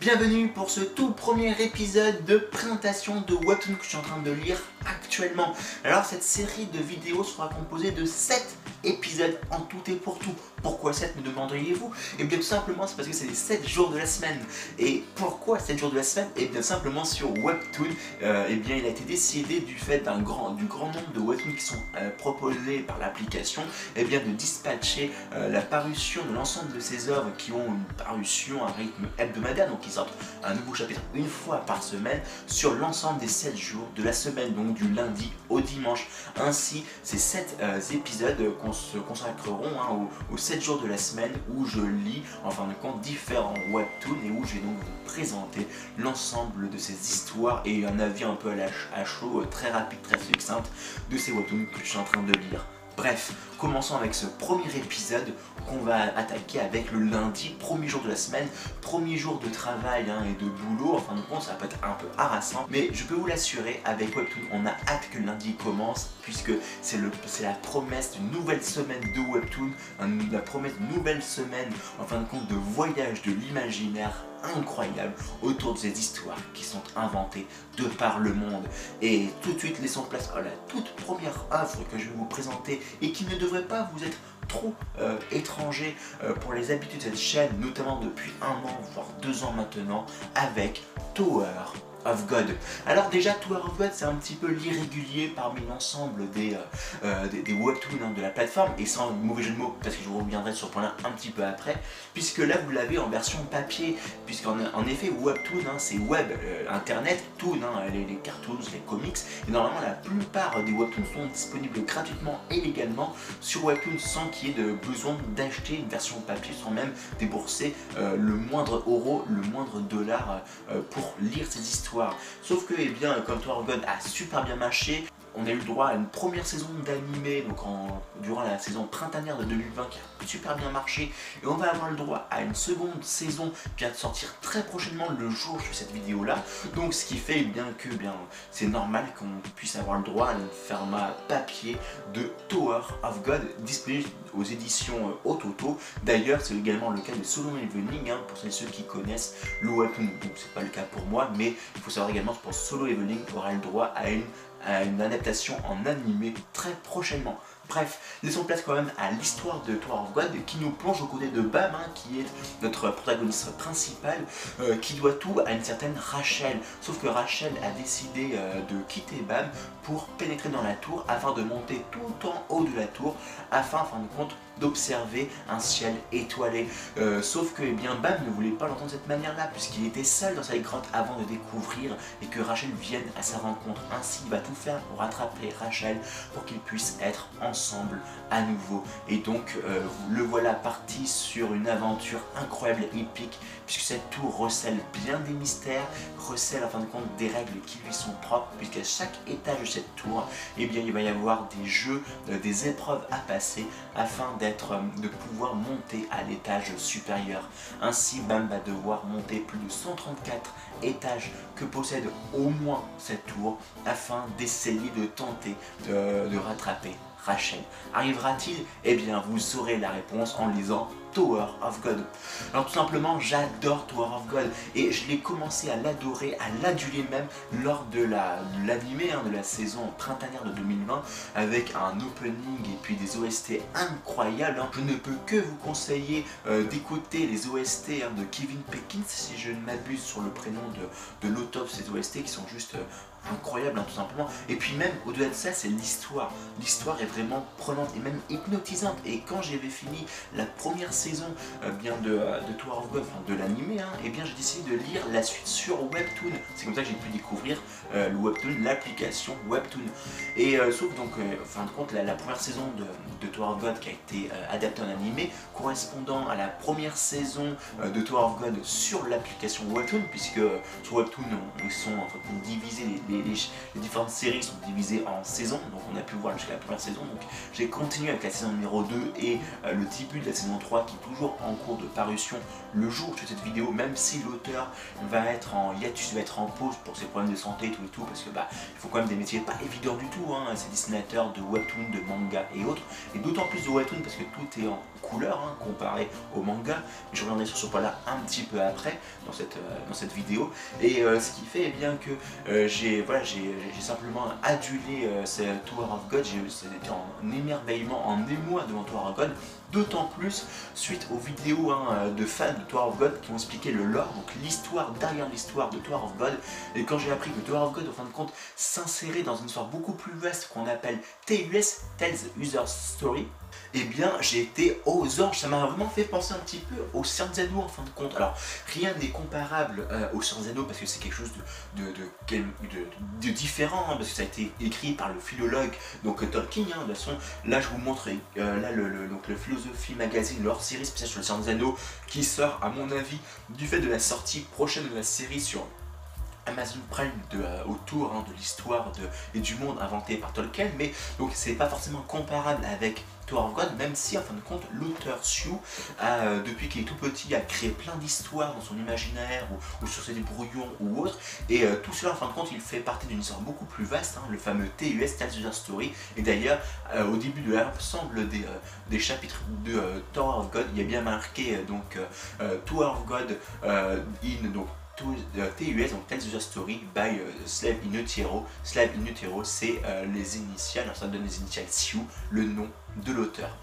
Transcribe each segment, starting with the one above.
Bienvenue pour ce tout premier épisode de présentation de Webtoon que je suis en train de lire actuellement. Alors cette série de vidéos sera composée de 7 épisodes en tout et pour tout. Pourquoi 7 me demanderiez-vous? Et eh bien tout simplement c'est parce que c'est les 7 jours de la semaine. Et pourquoi 7 jours de la semaine? Et eh bien simplement sur Webtoon, euh, eh bien il a été décidé du fait d'un grand, du grand nombre de Webtoons qui sont euh, proposés par l'application, et bien de dispatcher euh, la parution de l'ensemble de ces œuvres qui ont une parution, un rythme hebdomadaire, donc qui sortent un nouveau chapitre une fois par semaine sur l'ensemble des 7 jours de la semaine, donc du lundi au dimanche. Ainsi, ces 7 épisodes se consacreront hein, aux, 7 jours de la semaine où je lis en fin de compte différents webtoons et où je vais donc vous présenter l'ensemble de ces histoires et un avis un peu à, à chaud, très rapide, très succincte de ces webtoons que je suis en train de lire. Bref, commençons avec ce premier épisode qu'on va attaquer avec le lundi, premier jour de la semaine, premier jour de travail hein, et de boulot. Enfin, de compte, ça peut être un peu harassant, mais je peux vous l'assurer, avec Webtoon, on a hâte que lundi commence, puisque c'est la promesse d'une nouvelle semaine de Webtoon, la promesse d'une nouvelle semaine, en fin de compte, de voyage de l'imaginaire incroyable autour de ces histoires qui sont inventées de par le monde. Et tout de suite, laissons place à la toute première œuvre que je vais vous présenter et qui ne devrait pas vous être trop euh, étranger euh, pour les habitudes de cette chaîne, notamment depuis un an, voire deux ans maintenant, avec Tower of God. Alors déjà, Tower of God, c'est un petit peu l'irrégulier parmi l'ensemble des, euh, euh, des, webtoons hein, de la plateforme, et sans mauvais jeu de mots, parce que je vous reviendrai sur ce point-là un petit peu après, puisque là, vous l'avez en version papier, puisqu'en en effet, webtoon, hein, c'est web, euh, internet, toon, hein, les, cartoons, les comics, et normalement, la plupart des webtoons sont disponibles gratuitement et légalement sur webtoon, sans qu'il y ait de besoin d'acheter une version papier, sans même débourser le moindre euro, le moindre dollar pour lire ces histoires Sauf que, eh bien, comme Tower God a super bien marché, on a eu le droit à une première saison d'animé durant la saison printanière de 2020 qui a super bien marché. Et on va avoir le droit à une seconde saison qui va sortir très prochainement le jour de cette vidéo là donc ce qui fait bien que bien c'est normal qu'on puisse avoir le droit à un format papier de Tower of God disponible aux éditions euh, Ototo d'ailleurs c'est également le cas de Solo Evening hein, pour ceux qui connaissent le webtoon donc c'est pas le cas pour moi mais il faut savoir également que pour Solo Evening aura le droit à une à une adaptation en animé très prochainement. Bref, laissons place quand même à l'histoire de Tower of God qui nous plonge au côté de Bam, hein, qui est notre protagoniste principal, euh, qui doit tout à une certaine Rachel. Sauf que Rachel a décidé euh, de quitter Bam pour pénétrer dans la tour afin de monter tout en haut de la tour, afin, en fin de compte, d'observer un ciel étoilé. Euh, sauf que eh Bam ne voulait pas l'entendre de cette manière-là, puisqu'il était seul dans sa grotte avant de découvrir et que Rachel vienne à sa rencontre. Ainsi, il va tout faire pour rattraper Rachel pour qu'ils puissent être ensemble à nouveau. Et donc, euh, le voilà parti sur une aventure incroyable et épique, puisque cette tour recèle bien des mystères, recèle en fin de compte des règles qui lui sont propres, puisqu'à chaque étage de cette tour, eh bien, il va y avoir des jeux, euh, des épreuves à passer afin d'être de pouvoir monter à l'étage supérieur. Ainsi, Bam va devoir monter plus de 134 étages que possède au moins cette tour afin d'essayer de tenter de rattraper Rachel. Arrivera-t-il? Eh bien, vous saurez la réponse en lisant Tower of God. Alors tout simplement, j'adore Tower of God et je l'ai commencé à l'adorer, à l'aduler même lors de l'animé hein, de la saison printanière de 2020 avec un opening et puis des OST incroyables. Hein. Je ne peux que vous conseiller euh, d'écouter les OST hein, de Kevin Pekins si je ne m'abuse sur le prénom de, de l'auteur ces OST qui sont juste euh, incroyable hein, tout simplement. Et puis même au-delà de ça, c'est l'histoire. L'histoire est vraiment prenante et même hypnotisante. Et quand j'avais fini la première saison euh, bien de, euh, de Tower of God, de l'animé, hein, et eh bien j'ai décidé de lire la suite sur Webtoon. C'est comme ça que j'ai pu découvrir euh, le Webtoon, l'application Webtoon. Et sauf donc, en fin de compte, la, première saison de, de, Tower of God qui a été adaptée en animé, correspondant à la première saison de Tower of God sur l'application Webtoon, puisque sur Webtoon, ils sont en fait, divisés les les, différentes séries sont divisées en saisons, donc on a pu voir jusqu'à la première saison. Donc j'ai continué avec la saison numéro 2 et euh, le début de la saison 3 qui est toujours en cours de parution le jour fais cette vidéo, même si l'auteur va être en hiatus, va être en pause pour ses problèmes de santé et tout et tout, parce que bah il faut quand même des métiers pas évidents du tout, hein, ces dessinateurs de webtoon, de manga et autres, et d'autant plus de webtoon parce que tout est en couleur hein, comparé au manga, je reviendrai sur ce point-là un petit peu après dans cette, euh, dans cette vidéo, et euh, ce qui fait eh bien que euh, j'ai voilà, simplement adulé ce Tower of God, j'étais en émerveillement, en émoi devant Tower of God, D'autant plus suite aux vidéos hein, de fans de Tower of God qui ont expliqué le lore, donc l'histoire derrière l'histoire de Tower of God. Et quand j'ai appris que Tower of God, en fin de compte, s'insérait dans une histoire beaucoup plus vaste qu'on appelle TUS, Tells User Story, eh bien j'ai été aux anges. Ça m'a vraiment fait penser un petit peu au Zeno en fin de compte. Alors rien n'est comparable euh, au Zeno parce que c'est quelque chose de, différent, hein, parce que ça a été écrit par le philologue donc Tolkien. Hein, de toute façon, là je vous montre euh, là, le, donc, le Philosophie Magazine, leur série spéciale sur le Zeno qui sort à mon avis du fait de la sortie prochaine de la série sur Amazon Prime euh, autour hein, de l'histoire et du monde inventé par Tolkien, mais donc c'est pas forcément comparable avec Tower of God, même si en fin de compte l'auteur Sue, euh, depuis qu'il est tout petit, a créé plein d'histoires dans son imaginaire ou, sur ses brouillons ou autres, et euh, tout cela en fin de compte il fait partie d'une histoire beaucoup plus vaste, hein, le fameux TUS, Tales User Story, et d'ailleurs au début de l'ensemble des, des, chapitres de Tower of God, il y a bien marqué donc Tower of God in donc TUS, donc Tales User Story by euh, Slave in c'est euh, les initiales, ça donne les initiales Sioux, le nom de l'auteur.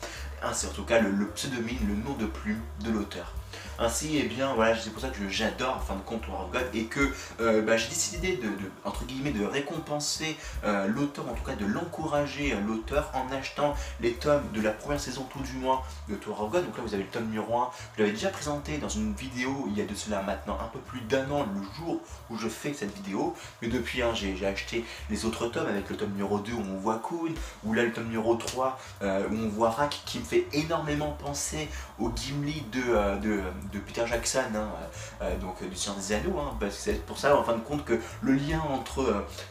C'est en tout cas le, le pseudonyme, le nom de plume de l'auteur. Ainsi, et eh bien, voilà, c'est pour ça que j'adore en fin de compte War of God et que euh, bah, j'ai décidé de, récompenser euh, l'auteur, en tout cas de l'encourager euh, l'auteur en achetant les tomes de la première saison tout du moins de Tour of God. Donc là, vous avez le tome numéro 1. Je l'avais déjà présenté dans une vidéo il y a de cela maintenant un peu plus d'un an, le jour où je fais cette vidéo. Mais depuis, hein, j'ai acheté les autres tomes avec le tome numéro 2 où on voit Kuhn, ou là le tome numéro 3 où on voit Rak qui me fait énormément penser au Gimli de, de de Peter Jackson, hein, euh, donc euh, du Seigneur des Anneaux. Hein, c'est pour ça, en fin de compte, que le lien entre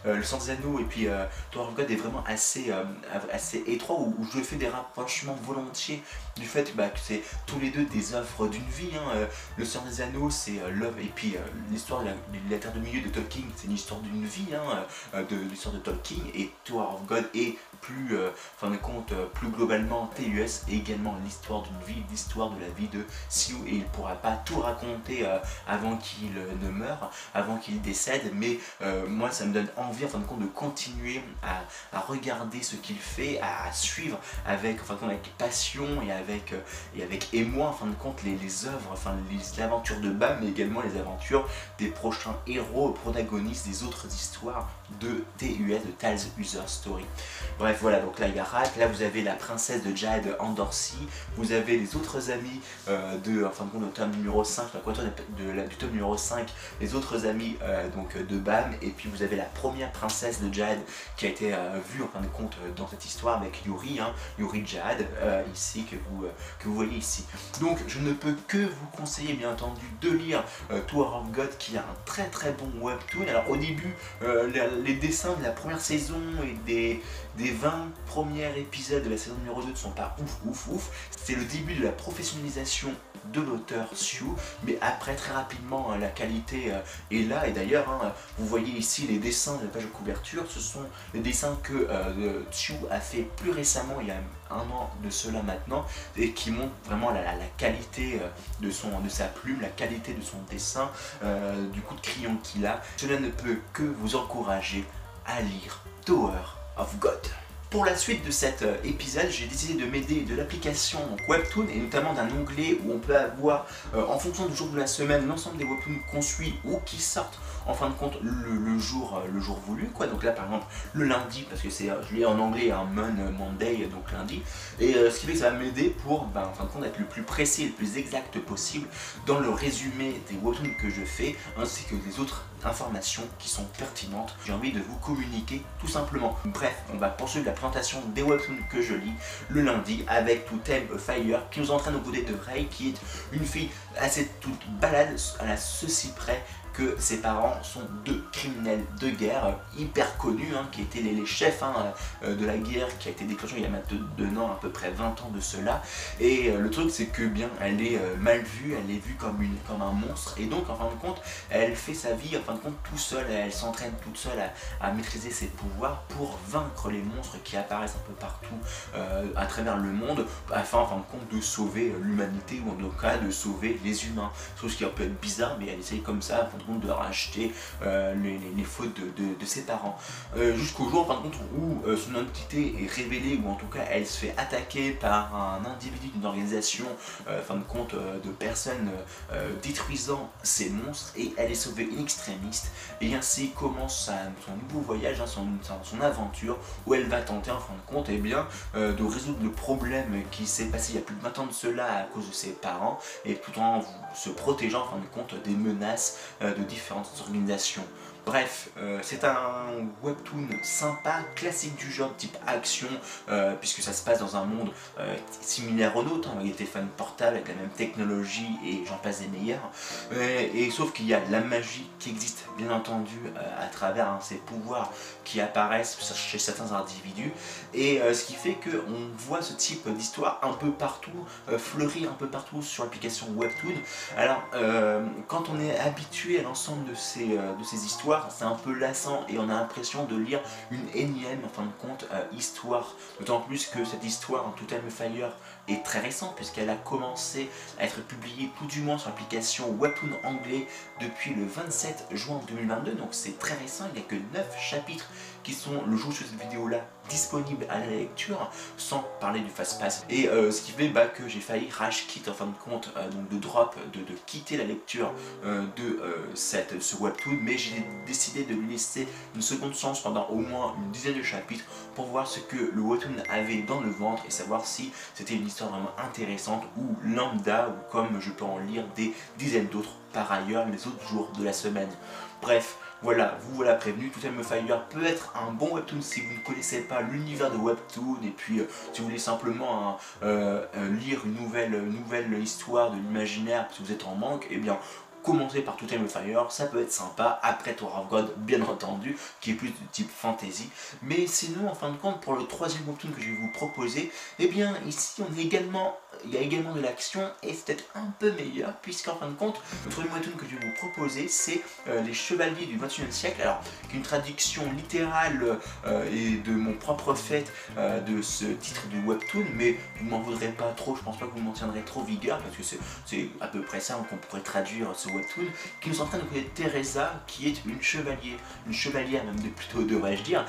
euh, le Seigneur des Anneaux et puis of God est vraiment assez, assez étroit, où, je fais des rapprochements volontiers du fait bah, que c'est tous les deux des œuvres d'une vie. Hein, le Seigneur des Anneaux, c'est l'œuvre, et puis l'histoire de la, Terre de Milieu de Tolkien, c'est une histoire d'une vie, de l'histoire de Tolkien, et Tower of God est plus, fin de compte, plus globalement TUS, et également l'histoire d'une vie, l'histoire de la vie de Sioux, et il pourra pas tout raconter euh, avant qu'il euh, ne meure, avant qu'il décède, mais euh, moi ça me donne envie en fin de compte de continuer à, regarder ce qu'il fait, à, suivre avec, en avec passion et avec, et avec émoi en fin de compte les, les œuvres, enfin les, aventures de Bam, mais également les aventures des prochains héros, protagonistes des autres histoires de TUS, de Tales User Story. Bref, voilà, donc là il y a Rak, là vous avez la princesse de Jade Andorsi, vous avez les autres amis fin de compte, le tome numéro 5, la de, la, du tome numéro 5, les autres amis euh, donc de Bam, et puis vous avez la première princesse de Jade qui a été euh, vue en fin de compte euh, dans cette histoire avec Yuri, hein, Yuri Jade, ici, que vous, que vous voyez ici. Donc je ne peux que vous conseiller bien entendu de lire Tour of God qui a un très très bon webtoon. Alors au début, les, dessins de la première saison et des, des 20 premiers épisodes de la saison numéro 2 ne sont pas ouf ouf ouf. C'est le début de la professionnalisation de l'auteur Sue, mais après très rapidement hein, la qualité euh, est là et d'ailleurs hein, vous voyez ici les dessins de la page de couverture, ce sont les dessins que euh, a fait plus récemment il y a un an de cela maintenant et qui montrent vraiment la, qualité euh, de sa plume, la qualité de son dessin, euh, du coup de crayon qu'il a. Cela ne peut que vous encourager à lire Tower of God. Pour la suite de cet euh, épisode, j'ai décidé de m'aider de l'application Webtoon et notamment d'un onglet où on peut avoir, euh, en fonction du jour de la semaine, l'ensemble des Webtoons qu'on suit ou qui sortent en fin de compte le, jour, euh, jour voulu. Donc là, par exemple, le lundi, parce que c'est, je lis en anglais un Mon Monday, donc lundi. Et ce qui fait que ça va m'aider pour, ben, être le plus précis et le plus exact possible dans le résumé des Webtoons que je fais, ainsi que des autres informations qui sont pertinentes. J'ai envie de vous communiquer tout simplement. Bref, on va poursuivre la présentation des webtoons que je lis le lundi avec tout thème Fire qui nous entraîne au côté de Ray qui est une fille assez toute balade à ceci près que ses parents sont deux criminels de guerre hyper connus, hein, qui étaient les, chefs hein, euh, de la guerre qui a été déclenchée il y a maintenant à peu près 20 ans de cela. Et euh, le truc c'est que bien elle est euh, mal vue, elle est vue comme, une, comme un monstre et donc en fin de compte elle fait sa vie en fin de compte tout seule, elle s'entraîne toute seule à, maîtriser ses pouvoirs pour vaincre les monstres qui apparaissent un peu partout à travers le monde afin en fin de compte de sauver l'humanité ou en tout cas de sauver les humains. ce qui peut être bizarre mais elle essaye comme ça de racheter euh, les, fautes de, ses parents. Euh, jusqu'au jour en fin de où euh, son identité est révélée ou en tout cas elle se fait attaquer par un individu d'une organisation fin de compte de personnes détruisant ces monstres et elle est sauvée in extrémiste et ainsi commence son nouveau voyage, hein, son, son, aventure où elle va tenter en fin de compte eh bien, de résoudre le problème qui s'est passé il y a plus de 20 ans de cela à cause de ses parents et tout en se protégeant en fin de compte des menaces de différentes organisations. Bref, euh, c'est un webtoon sympa, classique du genre, type action, euh, puisque ça se passe dans un monde euh, similaire au nôtre, avec des téléphones portables, avec la même technologie, et j'en passe des meilleurs. et sauf qu'il y a la magie qui existe, bien entendu, à travers hein, ces pouvoirs qui apparaissent chez certains individus, et ce qui fait qu'on voit ce type d'histoire un peu partout, fleurir un peu partout sur l'application webtoon. Alors, quand on est habitué à l'ensemble de de ces histoires, c'est un peu lassant et on a l'impression de lire une énième, en fin de compte, euh, histoire. D'autant plus que cette histoire en tout Time Fire est très récente puisqu'elle a commencé à être publiée tout du moins sur l'application Webtoon anglais depuis le 27 juin 2022. Donc c'est très récent, il n'y a que 9 chapitres qui sont le jour de cette vidéo là disponibles à la lecture sans parler du fast pass et euh, ce qui fait bah, que j'ai failli rage quitte en fin de compte euh, donc de drop de, quitter la lecture de cette, ce webtoon mais j'ai décidé de lui laisser une seconde chance pendant au moins une dizaine de chapitres pour voir ce que le webtoon avait dans le ventre et savoir si c'était une histoire vraiment intéressante ou lambda ou comme je peux en lire des dizaines d'autres par ailleurs les autres jours de la semaine. Bref, voilà, vous voilà prévenu, Tout Me Fire peut être un bon webtoon si vous ne connaissez pas l'univers de webtoon et puis euh, si vous voulez simplement hein, euh, euh, lire une nouvelle, nouvelle histoire de l'imaginaire si vous êtes en manque, eh bien commencer par Tout Time Fire, ça peut être sympa, après Tower of God bien entendu, qui est plus de type fantasy, mais sinon en fin de compte pour le troisième webtoon que je vais vous proposer, eh bien ici on est également il y a également de l'action et c'est peut-être un peu meilleur puisqu'en fin de compte, le troisième webtoon que je vais vous proposer c'est euh, Les Chevaliers du 21e siècle, alors qu'une traduction littérale euh, et de mon propre fait euh, de ce titre du webtoon, mais vous m'en voudrez pas trop, je pense pas que vous m'en tiendrez trop vigueur parce que c'est à peu près ça qu'on pourrait traduire ce webtoon, qui nous entraîne de côté Teresa qui est une chevalier, une chevalière même de plutôt devrais-je dire,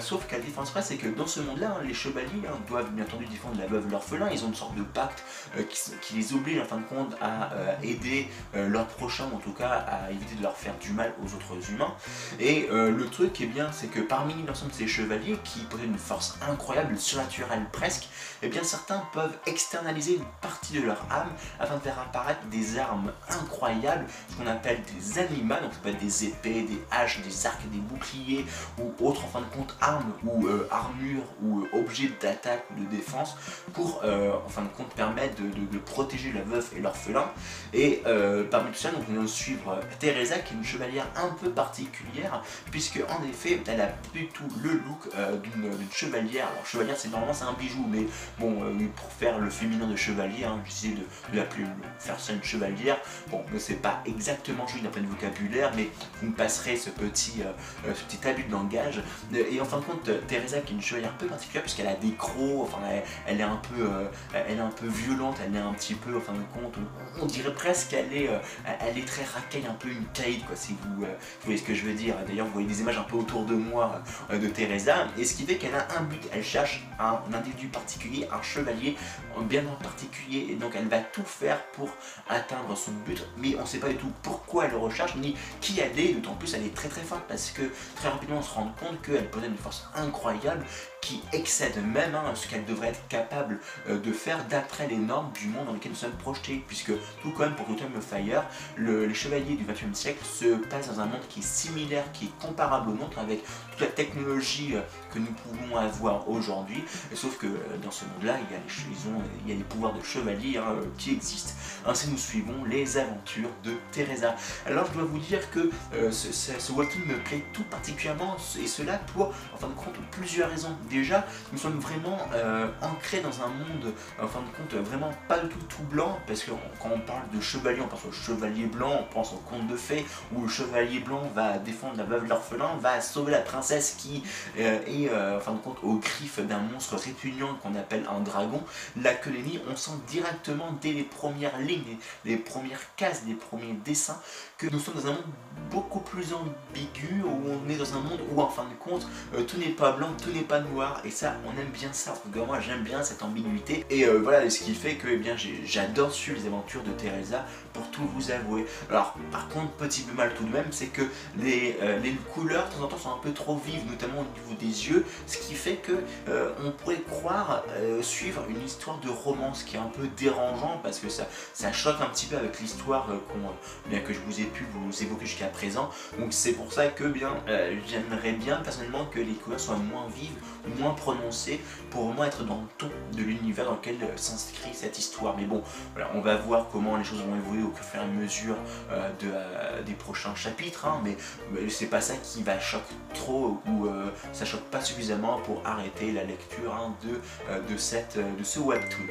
sauf qu'à la différence c'est que dans ce monde-là, hein, les chevaliers hein, doivent bien entendu défendre la veuve l'orphelin, ils ont une sorte de pacte euh, qui, les oblige en fin de compte à euh, aider euh, leurs prochains, en tout cas à éviter de leur faire du mal aux autres humains. Et le truc, est bien, c'est que parmi l'ensemble de ces chevaliers qui possèdent une force incroyable, surnaturelle presque, eh bien certains peuvent externaliser une partie de leur âme afin de faire apparaître des armes incroyables, ce qu'on appelle des animaux, donc ça peut être des épées, des haches, des arcs, des boucliers ou autres en fin de compte armes ou armures ou objets d'attaque ou de défense pour en fin de compte permettre de, protéger la veuve et l'orphelin. Et euh, parmi tout ça, nous allons suivre euh, Teresa qui est une chevalière un peu particulière, puisque en effet, elle a plutôt le look euh, d'une chevalière. Alors chevalière, c'est normalement c'est un bijou, mais bon, pour faire le féminin de chevalier, hein, j'essaie de, l'appeler faire ça chevalière. Bon, c'est pas exactement juste d'un point de vocabulaire, mais vous me passerez ce petit, ce petit abus de langage. Et en fin de compte, Teresa qui est une chevalière un peu particulière, puisqu'elle a des crocs, enfin elle, est un peu, elle est un peu violente, elle est un petit peu, en fin de compte, on, dirait presque qu'elle est, euh, elle est très racaille, un peu une caïd, quoi, si vous, euh, voyez ce que je veux dire. D'ailleurs, vous voyez des images un peu autour de moi euh, de Teresa, et ce qui fait qu'elle a un but, elle cherche un, individu particulier, un chevalier bien en particulier, et donc elle va tout faire pour atteindre son but, mais on sait pas du tout pourquoi elle recharge ni qui elle est, d'autant plus elle est très très forte parce que très rapidement on se rend compte qu'elle possède une force incroyable qui excède même hein, ce qu'elle devrait être capable euh, de faire d'après les normes du monde dans lequel nous sommes projetés, puisque tout comme pour Totem of Fire, le, les chevaliers du XXe siècle se passent dans un monde qui est similaire, qui est comparable au nôtre, avec toute la technologie euh, que nous pouvons avoir aujourd'hui, sauf que euh, dans ce monde-là, il, il y a les pouvoirs de chevalier hein, qui existent. Ainsi, nous suivons les aventures de Teresa. Alors, je dois vous dire que ce, ce, me plaît tout particulièrement, et cela pour, en fin de compte, plusieurs raisons déjà, nous sommes vraiment euh, ancrés dans un monde, en fin de compte, vraiment pas du tout tout blanc, parce que quand on parle de chevalier, on pense au chevalier blanc, on pense au conte de fées, où le chevalier blanc va défendre la veuve l'orphelin, va sauver la princesse qui euh, est, euh, en fin de compte, aux griffes d'un monstre répugnant qu'on appelle un dragon. La Colonie, on sent directement dès les premières lignes, les premières cases, les premiers dessins, nous sommes dans un monde beaucoup plus ambigu, où on est dans un monde où, en fin de compte, tout n'est pas blanc, tout n'est pas noir, et ça on aime bien ça, moi j'aime bien cette ambiguïté. Et euh, voilà ce qui fait que eh bien j'adore suivre les aventures de Teresa pour tout vous avouer. Alors par contre petit peu mal tout de même c'est que les, euh, les, couleurs de temps en temps sont un peu trop vives notamment au niveau des yeux ce qui fait que euh, on pourrait croire suivre une histoire de romance qui est un peu dérangeant parce que ça, ça choque un petit peu avec l'histoire bien que je vous ai pu vous évoquer jusqu'à présent donc c'est pour ça que bien j'aimerais bien personnellement que les couleurs soient moins vives moins prononcé pour au moins être dans le ton de l'univers dans lequel euh, s'inscrit cette histoire. Mais bon, voilà, on va voir comment les choses vont évoluer au fur et à mesure euh, de, euh, des prochains chapitres, hein, mais, c'est pas ça qui va choquer trop ou ça choque pas suffisamment pour arrêter la lecture hein, de, de, cette, de ce webtoon.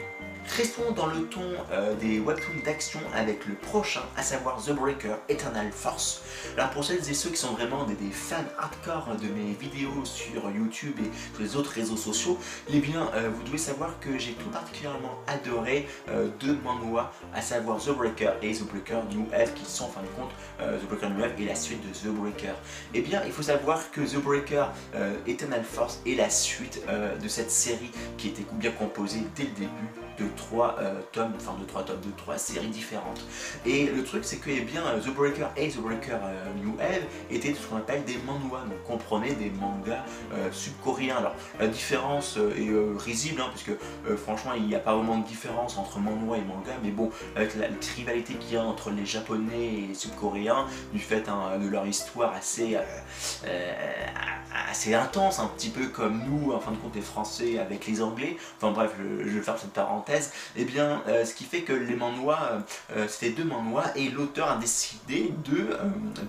Restons dans le ton euh, des webtoons d'action avec le prochain, à savoir The Breaker Eternal Force. Alors pour celles et ceux qui sont vraiment des, fans hardcore de mes vidéos sur YouTube et sur les autres réseaux sociaux, eh bien euh, vous devez savoir que j'ai tout particulièrement adoré euh, deux manhwa, à savoir The Breaker et The Breaker New Eve, qui sont en fin de compte The Breaker New Eve et la suite de The Breaker. Eh bien il faut savoir que The Breaker Eternal Force est la suite de cette série qui était bien composée dès le début de trois euh, tomes, enfin de trois tomes, de trois séries différentes. Et le truc c'est que eh bien, The Breaker et The Breaker euh, New Eve étaient ce qu'on appelle des manhwa, donc comprenez des mangas euh, sud-coréens. Alors la différence est risible, hein, puisque franchement il n'y a pas vraiment de différence entre manhwa et manga, mais bon, avec la, rivalité qu'il y a entre les japonais et les sud-coréens, du fait hein, de leur histoire assez, intense, un petit peu comme nous, en fin de compte les français avec les anglais, enfin bref, je vais faire cette parenthèse, et eh bien euh, ce qui fait que les manhwa, euh, euh, c'était deux manhwa et l'auteur a décidé de,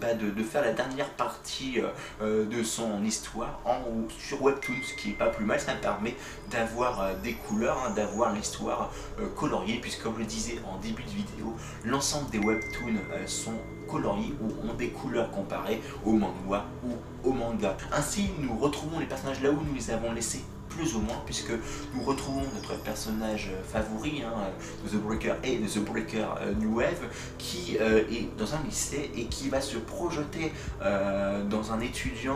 bah, de, faire la dernière partie de son histoire en, sur Webtoon, ce qui est pas plus mal, ça permet d'avoir des couleurs, hein, d'avoir l'histoire coloriée, puisque comme je le disais en début de vidéo, l'ensemble des Webtoons sont coloriés ou ont des couleurs comparées au manhwa ou au manga. Ainsi, nous retrouvons les personnages là où nous les avons laissés plus ou moins, puisque nous retrouvons notre personnage favori hein, de The Breaker et The Breaker euh, New Wave, qui euh, est dans un lycée et qui va se projeter euh, dans un étudiant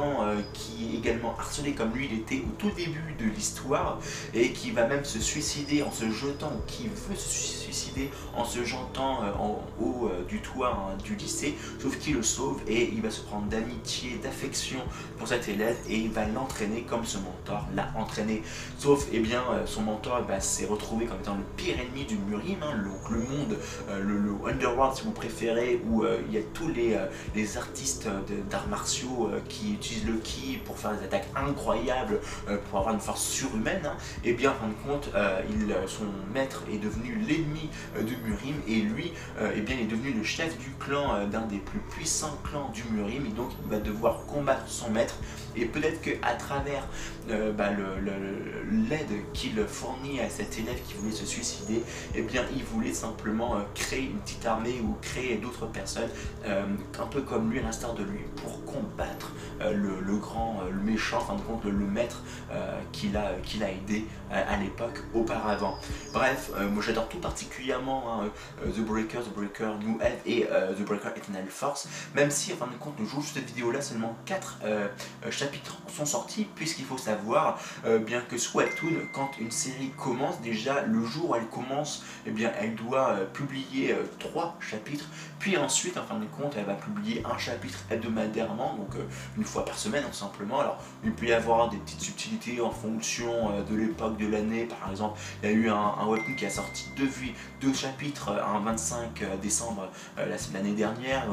qui est également harcelé comme lui il était au tout début de l'histoire, et qui va même se suicider en se jetant, ou qui veut se suicider en se jetant en haut du toit hein, du lycée, sauf qu'il le sauve et il va se prendre d'amitié, d'affection pour cet élève et il va l'entraîner comme ce mentor l'a entraîné Sauf, eh bien, euh, son mentor ben, s'est retrouvé comme étant le pire ennemi du Murim, hein, le, monde, euh, le, Underworld si vous préférez, où euh, il y a tous les, artistes d'arts martiaux qui utilisent le ki pour faire des attaques incroyables, pour avoir une force surhumaine. et hein. eh bien, en fin de compte, il, son maître est devenu l'ennemi du Murim, et lui, eh bien, est devenu le chef du clan d'un des plus puissants clans du Murim, et donc il va devoir combattre son maître, et peut-être qu'à travers bah, le l'aide qu'il fournit à cet élève qui voulait se suicider, eh bien il voulait simplement euh, créer une petite armée ou créer d'autres personnes, euh, un peu comme lui, à l'instar de lui, pour combattre euh, le, grand, le méchant, en fin de compte le, maître qu'il a, qu'il a aidé à l'époque auparavant. Bref, moi j'adore tout particulièrement hein, The Breaker, The Breaker New Eve et The Breaker Eternal Force, même si en fin de compte, nous jouons cette vidéo là, seulement 4 chapitres sont sortis, puisqu'il faut savoir bien que webtoon, quand une série commence, déjà le jour où elle commence, eh bien elle doit publier trois chapitres, puis ensuite, en fin de compte, elle va publier un chapitre hebdomadairement, donc une fois par semaine, tout simplement. Alors, il peut y avoir des petites subtilités en fonction de l'époque de l'année, par exemple, il y a eu un, un qui a sorti deux, deux chapitres un 25 décembre l'année dernière,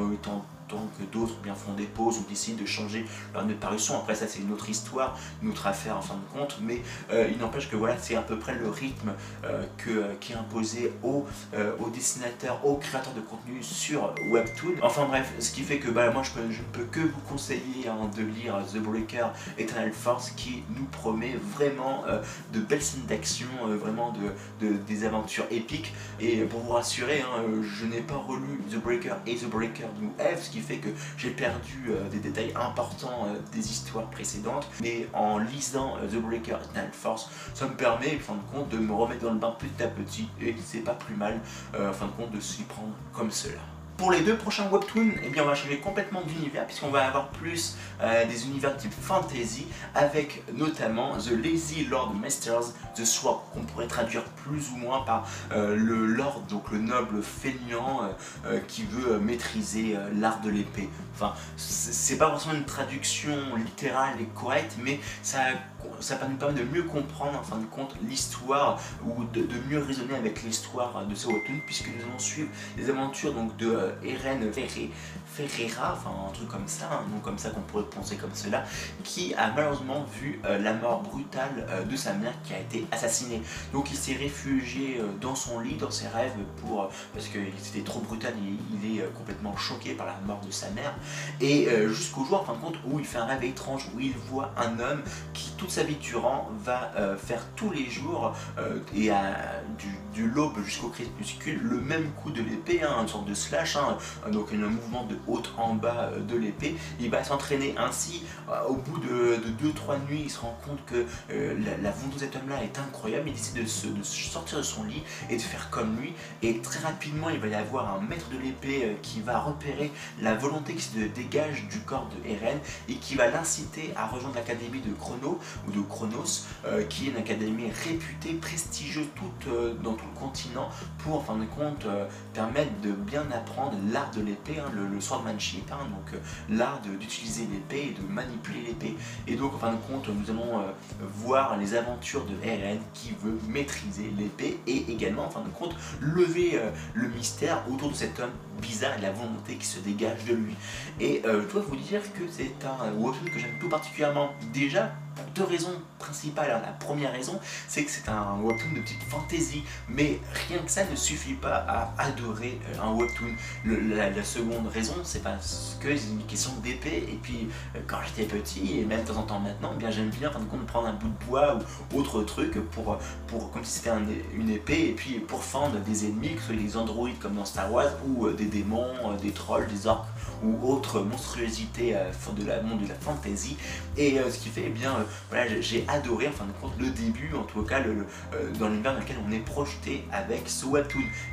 que d'autres bien font des pauses ou décident de changer leur de parution. Après ça c'est une autre histoire, une autre affaire en fin de compte, mais euh, il n'empêche que voilà c'est à peu près le rythme euh, que, euh, qui est imposé aux, aux, dessinateurs, aux créateurs de contenu sur Webtoon. Enfin bref, ce qui fait que bah, moi je peux, je peux que vous conseiller hein, de lire The Breaker Eternal Force qui nous promet vraiment de belles scènes d'action, vraiment de, des aventures épiques. Et pour vous rassurer, hein, je n'ai pas relu The Breaker et The Breaker New Elf, ce qui fait que j'ai perdu euh, des détails importants euh, des histoires précédentes. Mais en lisant euh, The Breaker Night Force, ça me permet, en fin de compte, de me remettre dans le bain petit à petit. Et c'est pas plus mal, en fin de compte, de s'y prendre comme cela. Pour les deux prochains webtoons, eh bien, on va changer complètement d'univers puisqu'on va avoir plus euh, des univers type fantasy avec notamment The Lazy Lord Masters, The Sword qu'on pourrait traduire plus ou moins par euh, le Lord, donc le noble feignant euh, qui veut maîtriser l'art de l'épée. Enfin, c'est pas forcément une traduction littérale et correcte, mais ça, ça nous permet de mieux comprendre en fin de compte l'histoire ou de, mieux raisonner avec l'histoire de webtoon puisque nous allons suivre les aventures donc de Eren Ferreira, enfin un truc comme ça, un nom comme ça qu'on pourrait penser comme cela, qui a malheureusement vu euh, la mort brutale euh, de sa mère qui a été assassinée. Donc il s'est réfugié euh, dans son lit, dans ses rêves, pour parce que c'était trop brutal, il, est complètement choqué par la mort de sa mère. Et jusqu'au jour, en fin de compte, où il fait un rêve étrange, où il voit un homme qui, toute sa vie durant, va faire tous les jours, et à, du, l'aube jusqu'au crépuscule, le même coup de l'épée, hein, une sorte de slash, hein, donc un mouvement de haut en bas euh, de l'épée. Il va s'entraîner ainsi. Euh, au bout de 2-3 nuits, il se rend compte que euh, la, volonté de cet homme-là est incroyable. Il décide de, se, sortir de son lit et de faire comme lui. Et très rapidement, il va y avoir un maître de l'épée qui va repérer la volonté qui se dégage du corps de Eren et qui va l'inciter à rejoindre l'académie de Chrono ou de Chronos, qui est une académie réputée, prestigieuse toute, dans tout le continent pour, en fin de compte, permettre de bien apprendre l'art de l'épée, hein, le, hein, donc euh, l'art d'utiliser l'épée et de manipuler l'épée. Et donc en fin de compte, nous allons euh, voir les aventures de Eren qui veut maîtriser l'épée et également en fin de compte lever euh, le mystère autour de cet homme bizarre et la volonté qui se dégage de lui. Et je dois vous dire que c'est un webtoon que j'aime tout particulièrement déjà deux raisons principales. la première raison, c'est que c'est un webtoon de petite fantasy, mais rien que ça ne suffit pas à adorer euh, un webtoon. la, seconde raison, c'est parce que c'est une question d'épée, et puis euh, quand j'étais petit, et même de temps en temps maintenant, eh bien j'aime bien en compte prendre un bout de bois ou autre truc pour, pour comme si c'était une épée, et puis pour fendre des ennemis, que ce soit des androïdes comme dans Star Wars, ou euh, des démons, des trolls, des orques, ou autres monstruosités de la monde de la fantasy. Et ce qui fait, eh bien, voilà, j'ai adoré en fin de compte le début, en tout cas euh, dans l'univers dans lequel on est projeté avec ce.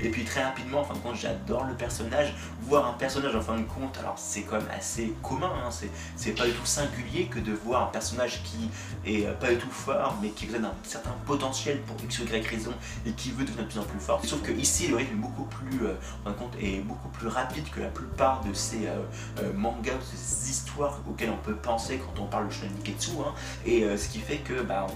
Et puis très rapidement, en fin de compte, j'adore le personnage. Voir un personnage en fin de compte, alors c'est quand même assez commun, hein, c'est pas du tout singulier que de voir un personnage qui est euh, pas du tout fort, mais qui possède un certain potentiel pour X ou Y raison et qui veut devenir de plus en plus fort. Sauf que ici, le rythme est beaucoup plus, euh, en fin de compte, est beaucoup plus rapide que la plupart de ces mangas, ces histoires auxquelles on peut penser quand on parle de Shonen Niketsu. Hein. Et euh, ce qui fait que bah,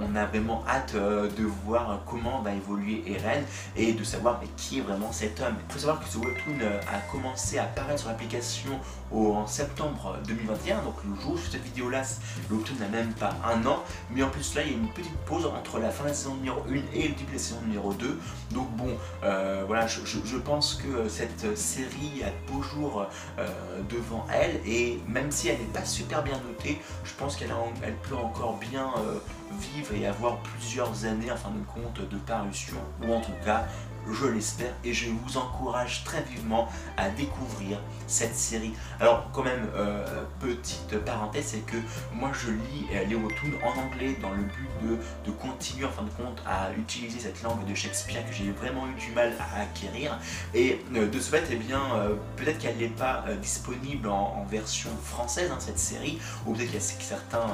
on, a vraiment hâte euh, de voir comment va évoluer Eren et de savoir mais, qui est vraiment cet homme. Il faut savoir que ce webtoon euh, a commencé à apparaître sur l'application en septembre 2021, donc le jour où je cette vidéo là, le webtoon n'a même pas un an, mais en plus là il y a une petite pause entre la fin de la saison numéro 1 et le début de la saison numéro 2, donc bon, voilà, je, pense que cette série a beau jour devant elle, et même si elle n'est pas super bien notée, je pense qu'elle elle peut encore bien euh, vivre et avoir plusieurs années en fin de compte de parution, ou en tout cas je l'espère, et je vous encourage très vivement à découvrir cette série. Alors quand même, euh, petite parenthèse, c'est que moi je lis euh, les webtoons en anglais dans le but de, continuer en fin de compte à utiliser cette langue de Shakespeare que j'ai vraiment eu du mal à acquérir, et euh, de ce fait, eh bien, peut-être qu'elle n'est pas disponible en, version française, hein, cette série, ou peut-être qu'il y a certains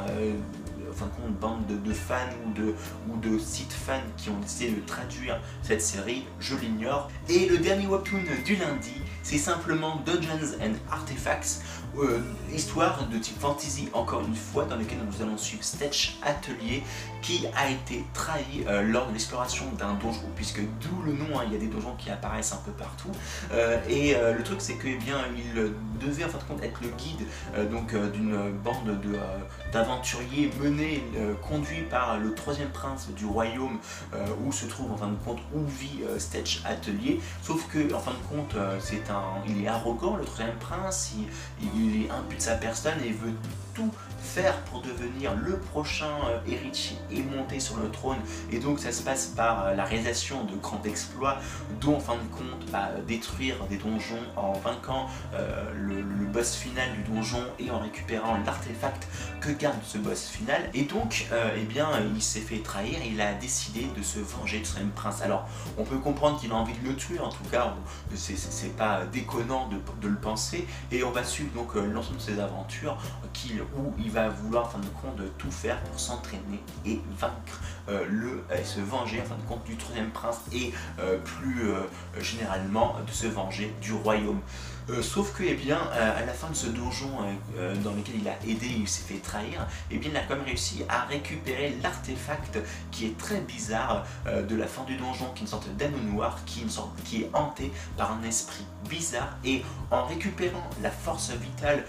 fin compte, bande de, fans ou de, ou de sites fans qui ont décidé de traduire cette série, je l'ignore. Et le dernier webtoon du lundi, c'est simplement Dungeons and Artifacts, euh, histoire de type fantasy encore une fois, dans lequel nous allons suivre Stetch Atelier, qui a été trahi euh, lors de l'exploration d'un donjon, puisque d'où le nom, hein, il y a des donjons qui apparaissent un peu partout. Euh, et le truc c'est que eh bien il devait en fin de compte être le guide donc d'une bande d'aventuriers menés, conduits par le troisième prince du royaume où se trouve en fin de compte où vit Stetch Atelier. Sauf que en fin de compte c'est un, il est arrogant le troisième prince, est impu de sa personne et veut faire pour devenir le prochain euh, héritier et monter sur le trône. Et donc ça se passe par euh, la réalisation de grands exploits, dont en fin de compte bah, détruire des donjons en vainquant euh, le, boss final du donjon et en récupérant l'artefact que garde ce boss final. Et donc, eh bien, il s'est fait trahir il a décidé de se venger de son même prince. Alors, on peut comprendre qu'il a envie de le tuer, en tout cas, c'est pas déconnant de, de, le penser. Et on va suivre donc l'ensemble de ses aventures qu'il où il va vouloir en fin de compte tout faire pour s'entraîner et vaincre euh, le et se venger en fin de compte du troisième prince et euh, plus euh, généralement de se venger du royaume. Sauf que, eh bien, à la fin de ce donjon dans lequel il a aidé, il s'est fait trahir, eh bien, il a quand même réussi à récupérer l'artefact qui est très bizarre de la fin du donjon, qui est une sorte d'anneau noir, qui est, une hanté par un esprit bizarre. Et en récupérant la force vitale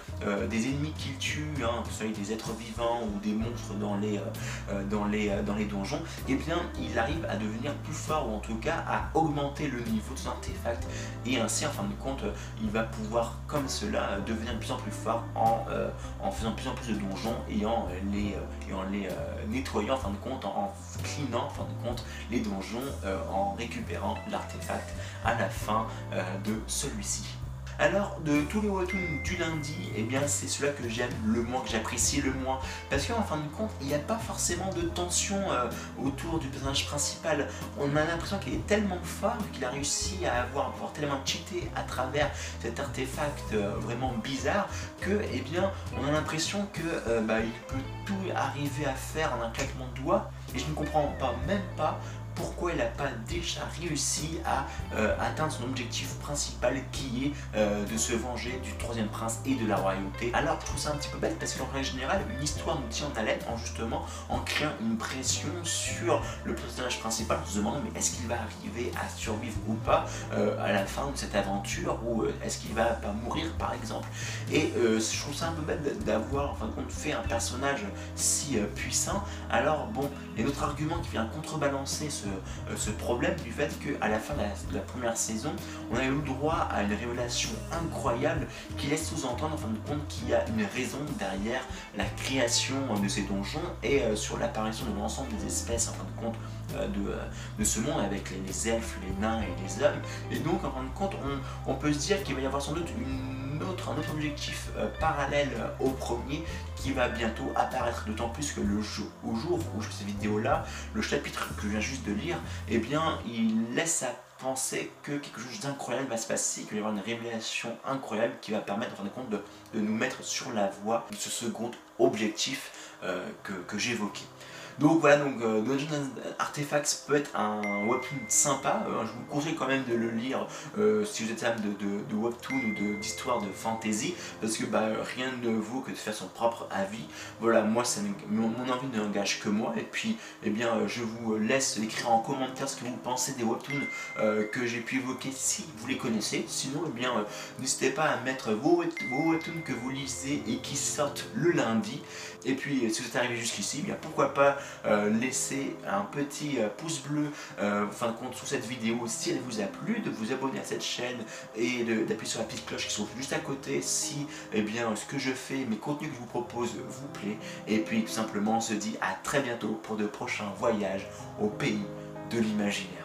des ennemis qu'il tue, hein, que ce soit des êtres vivants ou des monstres dans les, donjons, eh bien il arrive à devenir plus fort ou en tout cas à augmenter le niveau de son artefact et ainsi en fin de compte il va pouvoir comme cela devenir de plus en plus fort en, euh, en faisant de plus en plus de donjons et en les, et en les euh, nettoyant en fin de compte, en, cleanant en fin de compte les donjons euh, en récupérant l'artefact à la fin de celui-ci. Alors, de tous les webtoons du lundi, eh bien c'est celui que j'aime le moins, que j'apprécie le moins. Parce qu'en fin de compte, il n'y a pas forcément de tension euh, autour du personnage principal. On a l'impression qu'il est tellement fort qu'il a réussi à avoir, à pouvoir tellement cheater à travers cet artefact euh, vraiment bizarre que, eh on a l'impression que euh, bah, peut tout arriver à faire en un claquement de doigts. Et je ne comprends pas, même pas pourquoi il n'a pas déjà réussi à euh, atteindre son objectif principal qui est euh, de se venger du troisième prince et de la royauté. Alors je trouve ça un petit peu bête parce qu'en règle générale, une histoire nous tient en haleine en justement en créant une pression sur le personnage principal en se demandant mais est-ce qu'il va arriver à survivre ou pas euh, à la fin de cette aventure ou est-ce qu'il va pas mourir par exemple? Et je trouve ça un peu bête d'avoir fait un personnage si puissant. Alors bon, il y a d'autres argument qui vient contrebalancer ce ce, problème du fait qu'à la fin de la, première saison, on a eu le droit à une révélation incroyable qui laisse sous-entendre en fin de compte qu'il y a une raison derrière la création de ces donjons et euh, sur l'apparition de l'ensemble des espèces en fin de compte euh, de, ce monde avec les, elfes, les nains et les hommes. Et donc en fin de compte, on, peut se dire qu'il va y avoir sans doute un autre objectif parallèle au premier qui va bientôt apparaître, d'autant plus que le jour, où je fais cette vidéo là, le chapitre que je viens juste de lire, eh bien il laisse à penser que quelque chose d'incroyable va se passer, qu'il va y avoir une révélation incroyable qui va permettre en fin de compte de, nous mettre sur la voie de ce second objectif euh, que j'évoquais. Donc voilà, donc euh, Dungeons peut être un webtoon sympa, euh, je vous conseille quand même de le lire euh, si vous êtes fan de, de, webtoon ou d'histoire de, fantasy, parce que bah, rien ne vaut que de faire son propre avis. Voilà, moi mon, envie ne n'engage que moi, et puis eh bien je vous laisse écrire en commentaire ce que vous pensez des webtoons que j'ai pu évoquer si vous les connaissez. Sinon, eh bien n'hésitez pas à mettre vos webtoons que vous lisez et qui sortent le lundi. Et puis si vous êtes arrivé jusqu'ici, eh bien pourquoi pas euh, laisser un petit euh, pouce bleu euh, fin de compte sous cette vidéo si elle vous a plu, de vous abonner à cette chaîne et d'appuyer sur la petite cloche qui se trouve juste à côté si eh bien, ce que je fais, mes contenus que je vous propose vous plaît. Et puis tout simplement on se dit à très bientôt pour de prochains voyages au pays de l'imaginaire.